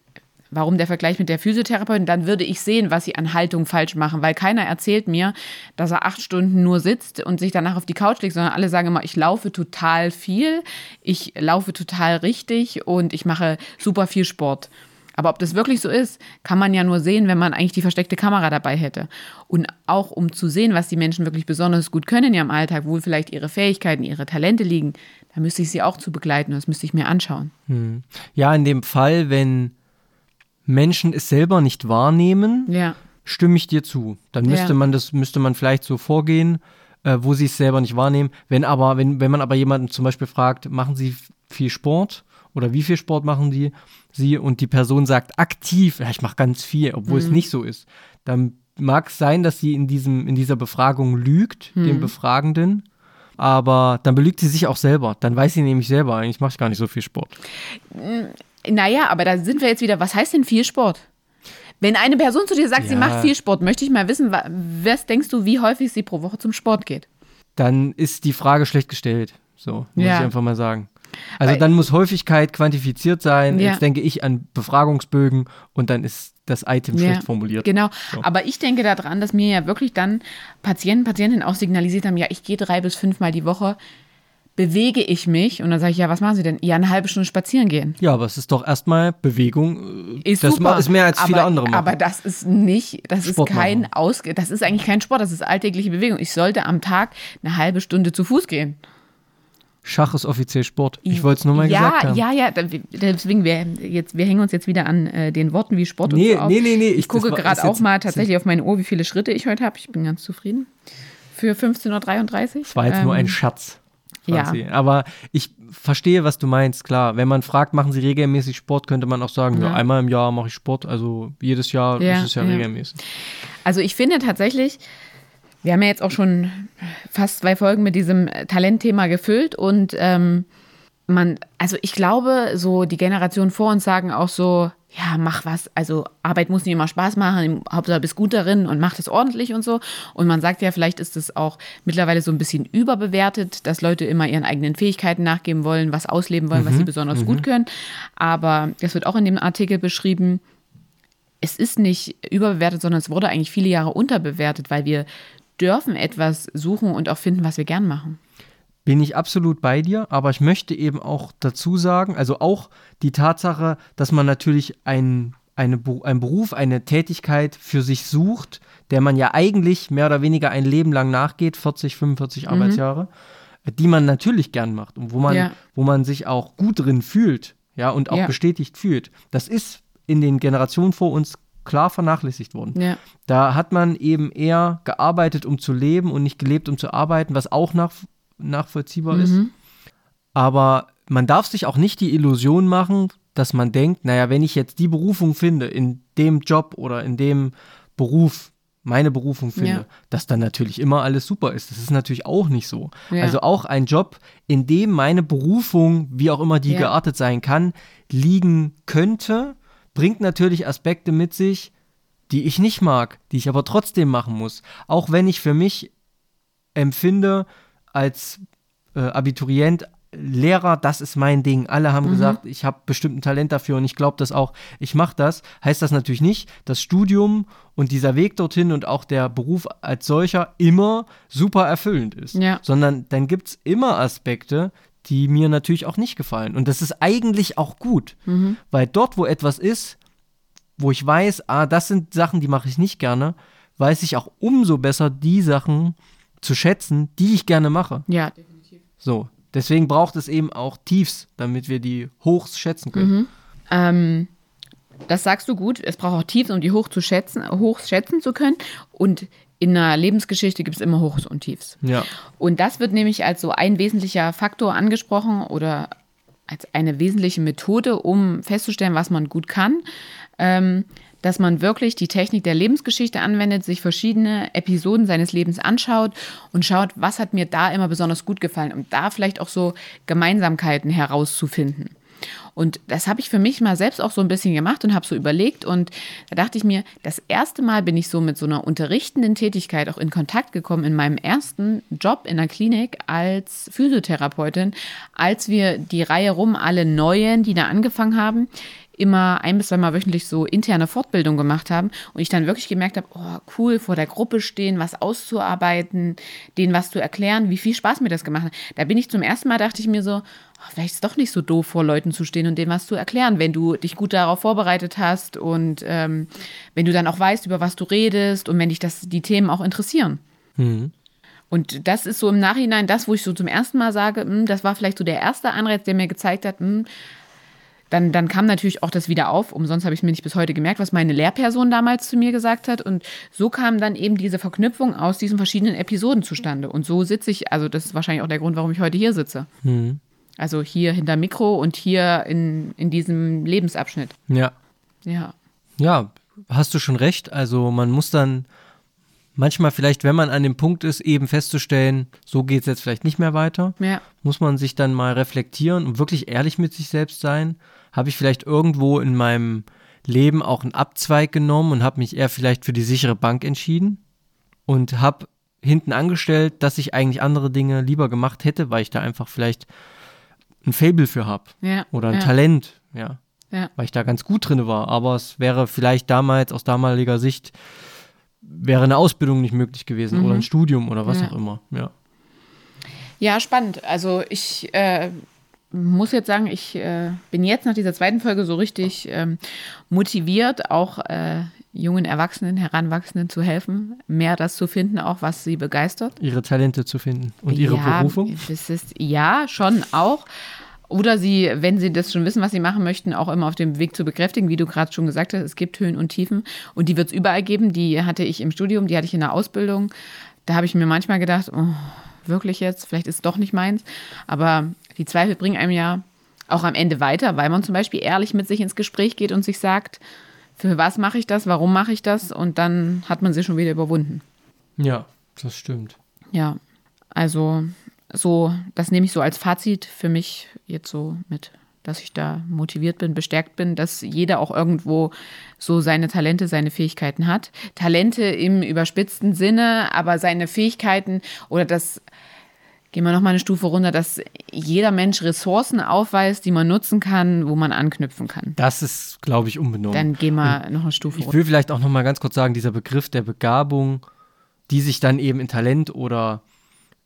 warum der Vergleich mit der Physiotherapeutin? Dann würde ich sehen, was sie an Haltung falsch machen, weil keiner erzählt mir, dass er acht Stunden nur sitzt und sich danach auf die Couch legt, sondern alle sagen immer, ich laufe total viel, ich laufe total richtig und ich mache super viel Sport. Aber ob das wirklich so ist, kann man ja nur sehen, wenn man eigentlich die versteckte Kamera dabei hätte. Und auch um zu sehen, was die Menschen wirklich besonders gut können in ihrem Alltag, wo vielleicht ihre Fähigkeiten, ihre Talente liegen, da müsste ich sie auch zu begleiten. Das müsste ich mir anschauen. Hm. Ja, in dem Fall, wenn Menschen es selber nicht wahrnehmen, ja. stimme ich dir zu. Dann müsste ja. man das, müsste man vielleicht so vorgehen, äh, wo sie es selber nicht wahrnehmen. Wenn aber, wenn, wenn man aber jemanden zum Beispiel fragt, machen sie viel Sport oder wie viel Sport machen die? sie und die Person sagt aktiv, ja, ich mache ganz viel, obwohl mhm. es nicht so ist, dann mag es sein, dass sie in, diesem, in dieser Befragung lügt, mhm. dem Befragenden. Aber dann belügt sie sich auch selber. Dann weiß sie nämlich selber, eigentlich mache ich gar nicht so viel Sport. Naja, aber da sind wir jetzt wieder, was heißt denn viel Sport? Wenn eine Person zu dir sagt, ja. sie macht viel Sport, möchte ich mal wissen, was denkst du, wie häufig sie pro Woche zum Sport geht? Dann ist die Frage schlecht gestellt. So, muss ja. ich einfach mal sagen. Also dann muss Häufigkeit quantifiziert sein. Ja. Jetzt denke ich an Befragungsbögen und dann ist das Item Ja, schlecht formuliert. Genau, So. aber ich denke daran, dass mir ja wirklich dann Patienten, Patientinnen auch signalisiert haben, ja, ich gehe drei bis fünfmal die Woche, bewege ich mich und dann sage ich, ja, was machen Sie denn? Ja, eine halbe Stunde spazieren gehen. Ja, aber es ist doch erstmal Bewegung. äh, Ist das super. ist mehr als viele aber, andere machen. Aber das ist nicht, das Sport ist kein machen. Ausge, das ist eigentlich kein Sport, das ist alltägliche Bewegung. Ich sollte am Tag eine halbe Stunde zu Fuß gehen. Schach ist offiziell Sport. Ich wollte es nur mal ja, gesagt haben. Ja, ja, da- deswegen, wir, jetzt, wir hängen uns jetzt wieder an äh, den Worten wie Sport Nee, und so auf. nee, nee, nee, Ich, ich- gucke gerade auch mal tatsächlich auf meine Uhr, wie viele Schritte ich heute habe. Ich bin ganz zufrieden. Für 15.33 Uhr. Das war jetzt nur Ähm, ein Schatz. ja. Franzi. Aber ich verstehe, was du meinst, klar. Wenn man fragt, machen Sie regelmäßig Sport, könnte man auch sagen, ja, Ja. einmal im Jahr mache ich Sport. Also jedes Jahr Ja, ist es ja, ja. regelmäßig. Also ich finde tatsächlich, wir haben ja jetzt auch schon fast zwei Folgen mit diesem Talentthema gefüllt und ähm, man, also ich glaube, so die Generation vor uns sagen auch so, ja, mach was, also Arbeit muss nicht immer Spaß machen, Hauptsache bist gut darin und mach das ordentlich und so. Und man sagt ja, vielleicht ist es auch mittlerweile so ein bisschen überbewertet, dass Leute immer ihren eigenen Fähigkeiten nachgeben wollen, was ausleben wollen, was sie besonders gut können. Aber das wird auch in dem Artikel beschrieben, es ist nicht überbewertet, sondern es wurde eigentlich viele Jahre unterbewertet, weil wir dürfen etwas suchen und auch finden, was wir gern machen. Bin ich absolut bei dir, aber ich möchte eben auch dazu sagen, also auch die Tatsache, dass man natürlich ein, eine, einen Beruf, eine Tätigkeit für sich sucht, der man ja eigentlich mehr oder weniger ein Leben lang nachgeht, 40, 45 Arbeitsjahre, die man natürlich gern macht und wo man, Ja. wo man sich auch gut drin fühlt, ja, und auch Ja. bestätigt fühlt. Das ist in den Generationen vor uns klar vernachlässigt worden. Ja. Da hat man eben eher gearbeitet, um zu leben und nicht gelebt, um zu arbeiten, was auch nach, nachvollziehbar ist. Aber man darf sich auch nicht die Illusion machen, dass man denkt, naja, wenn ich jetzt die Berufung finde, in dem Job oder in dem Beruf, meine Berufung finde, Ja. dass dann natürlich immer alles super ist. Das ist natürlich auch nicht so. Ja. Also auch ein Job, in dem meine Berufung, wie auch immer die Ja. geartet sein kann, liegen könnte, bringt natürlich Aspekte mit sich, die ich nicht mag, die ich aber trotzdem machen muss. Auch wenn ich für mich empfinde als äh, Abiturient, Lehrer, das ist mein Ding. Alle haben gesagt, ich habe bestimmt ein Talent dafür und ich glaube das auch. Ich mache das. Heißt das natürlich nicht, dass Studium und dieser Weg dorthin und auch der Beruf als solcher immer super erfüllend ist. Ja. Sondern dann gibt es immer Aspekte, die mir natürlich auch nicht gefallen. Und das ist eigentlich auch gut. Weil dort, wo etwas ist, wo ich weiß, ah, das sind Sachen, die mache ich nicht gerne, weiß ich auch umso besser die Sachen zu schätzen, die ich gerne mache. Ja. So. Deswegen braucht es eben auch Tiefs, damit wir die Hochs schätzen können. Ähm, das sagst du gut. Es braucht auch Tiefs, um die hoch zu schätzen, hoch schätzen zu können. Und in einer Lebensgeschichte gibt es immer Hochs und Tiefs. Ja. Und das wird nämlich als so ein wesentlicher Faktor angesprochen oder als eine wesentliche Methode, um festzustellen, was man gut kann, ähm, dass man wirklich die Technik der Lebensgeschichte anwendet, sich verschiedene Episoden seines Lebens anschaut und schaut, was hat mir da immer besonders gut gefallen, um da vielleicht auch so Gemeinsamkeiten herauszufinden. Und das habe ich für mich mal selbst auch so ein bisschen gemacht und habe so überlegt. Und da dachte ich mir, das erste Mal bin ich so mit so einer unterrichtenden Tätigkeit auch in Kontakt gekommen in meinem ersten Job in der Klinik als Physiotherapeutin, als wir die Reihe rum alle Neuen, die da angefangen haben, immer ein bis zweimal wöchentlich so interne Fortbildung gemacht haben und ich dann wirklich gemerkt habe, oh cool, vor der Gruppe stehen, was auszuarbeiten, denen was zu erklären, wie viel Spaß mir das gemacht hat. Da bin ich zum ersten Mal, dachte ich mir so, oh, vielleicht ist es doch nicht so doof, vor Leuten zu stehen und denen was zu erklären, wenn du dich gut darauf vorbereitet hast und ähm, wenn du dann auch weißt, über was du redest und wenn dich das, die Themen auch interessieren. Und das ist so im Nachhinein das, wo ich so zum ersten Mal sage, hm, das war vielleicht so der erste Anreiz, der mir gezeigt hat, hm, dann, dann kam natürlich auch das wieder auf. Umsonst habe ich mir nicht bis heute gemerkt, was meine Lehrperson damals zu mir gesagt hat. Und so kam dann eben diese Verknüpfung aus diesen verschiedenen Episoden zustande. Und so sitze ich, also das ist wahrscheinlich auch der Grund, warum ich heute hier sitze. Also hier hinter Mikro und hier in, in diesem Lebensabschnitt. Ja. Ja. Ja, hast du schon recht. Also man muss dann manchmal vielleicht, wenn man an dem Punkt ist, eben festzustellen, so geht es jetzt vielleicht nicht mehr weiter, Ja. muss man sich dann mal reflektieren und wirklich ehrlich mit sich selbst sein. Habe ich vielleicht irgendwo in meinem Leben auch einen Abzweig genommen und habe mich eher vielleicht für die sichere Bank entschieden und habe hinten angestellt, dass ich eigentlich andere Dinge lieber gemacht hätte, weil ich da einfach vielleicht ein Fable für habe Ja. oder ein ja. Talent, ja. Ja. weil ich da ganz gut drin war. Aber es wäre vielleicht damals, aus damaliger Sicht, wäre eine Ausbildung nicht möglich gewesen oder ein Studium oder was Mhm. Auch immer. Ja. Ja, spannend. Also ich äh, muss jetzt sagen, ich äh, bin jetzt nach dieser zweiten Folge so richtig ähm, motiviert, auch äh, jungen Erwachsenen, Heranwachsenden zu helfen, mehr das zu finden, auch was sie begeistert. Ihre Talente zu finden und ihre ja, Berufung. Das ist, ja, schon auch. Oder sie, wenn sie das schon wissen, was sie machen möchten, auch immer auf dem Weg zu bekräftigen, wie du gerade schon gesagt hast, es gibt Höhen und Tiefen. Und die wird es überall geben. Die hatte ich im Studium, die hatte ich in der Ausbildung. Da habe ich mir manchmal gedacht, oh, wirklich jetzt, vielleicht ist es doch nicht meins. Aber die Zweifel bringen einem ja auch am Ende weiter, weil man zum Beispiel ehrlich mit sich ins Gespräch geht und sich sagt, für was mache ich das, warum mache ich das? Und dann hat man sie schon wieder überwunden. Ja, das stimmt. Ja, also so, das nehme ich so als Fazit für mich jetzt so mit, dass ich da motiviert bin, bestärkt bin, dass jeder auch irgendwo so seine Talente, seine Fähigkeiten hat. Talente im überspitzten Sinne, aber seine Fähigkeiten oder das, gehen wir nochmal eine Stufe runter, dass jeder Mensch Ressourcen aufweist, die man nutzen kann, wo man anknüpfen kann. Das ist, glaube ich, unbenommen. Dann gehen wir noch eine Stufe Ich runter. will vielleicht auch noch mal ganz kurz sagen, dieser Begriff der Begabung, die sich dann eben in Talent oder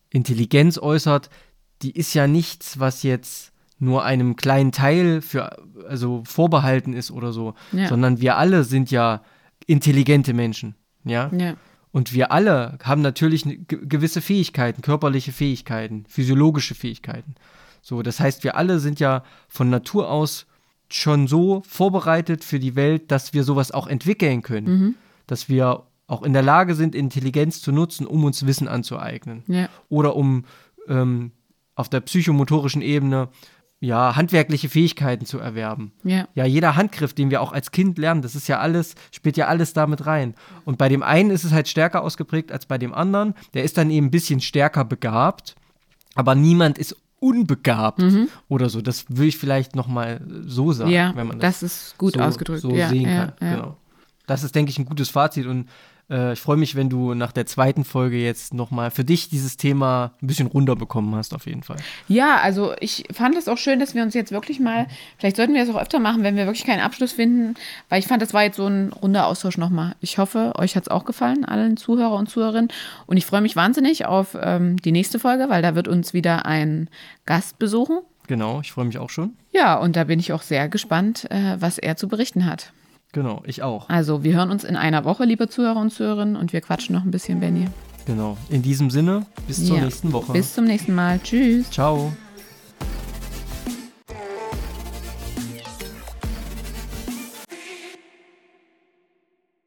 Intelligenz äußert, die ist ja nichts, was jetzt nur einem kleinen Teil für also vorbehalten ist oder so, Ja. sondern wir alle sind ja intelligente Menschen, ja? Ja, Und wir alle haben natürlich ge- gewisse Fähigkeiten, körperliche Fähigkeiten, physiologische Fähigkeiten. So, das heißt, wir alle sind ja von Natur aus schon so vorbereitet für die Welt, dass wir sowas auch entwickeln können. Dass wir auch in der Lage sind, Intelligenz zu nutzen, um uns Wissen anzueignen. ja, Oder um ähm, auf der psychomotorischen Ebene ja, handwerkliche Fähigkeiten zu erwerben. ja, Ja, jeder Handgriff, den wir auch als Kind lernen, das ist ja alles, spielt ja alles damit rein. Und bei dem einen ist es halt stärker ausgeprägt als bei dem anderen. Der ist dann eben ein bisschen stärker begabt, aber niemand ist unbegabt oder so. Das würde ich vielleicht nochmal so sagen, Mhm. ja wenn man das, das ist gut so, ausgedrückt. so ja, sehen ja, kann. Genau. Das ist, denke ich, ein gutes Fazit und äh, ich freue mich, wenn du nach der zweiten Folge jetzt nochmal für dich dieses Thema ein bisschen runterbekommen hast, auf jeden Fall. Ja, also ich fand es auch schön, dass wir uns jetzt wirklich mal, vielleicht sollten wir es auch öfter machen, wenn wir wirklich keinen Abschluss finden, weil ich fand, das war jetzt so ein runder Austausch nochmal. Ich hoffe, euch hat es auch gefallen, allen Zuhörer und Zuhörerinnen. Und ich freue mich wahnsinnig auf ähm, die nächste Folge, weil da wird uns wieder ein Gast besuchen. Genau, ich freue mich auch schon. Ja, und da bin ich auch sehr gespannt, äh, was er zu berichten hat. Genau, ich auch. Also, wir hören uns in einer Woche, liebe Zuhörer und Zuhörerinnen, und wir quatschen noch ein bisschen, Benny. Genau. In diesem Sinne, bis zur Ja. nächsten Woche. Bis zum nächsten Mal. Tschüss. Ciao.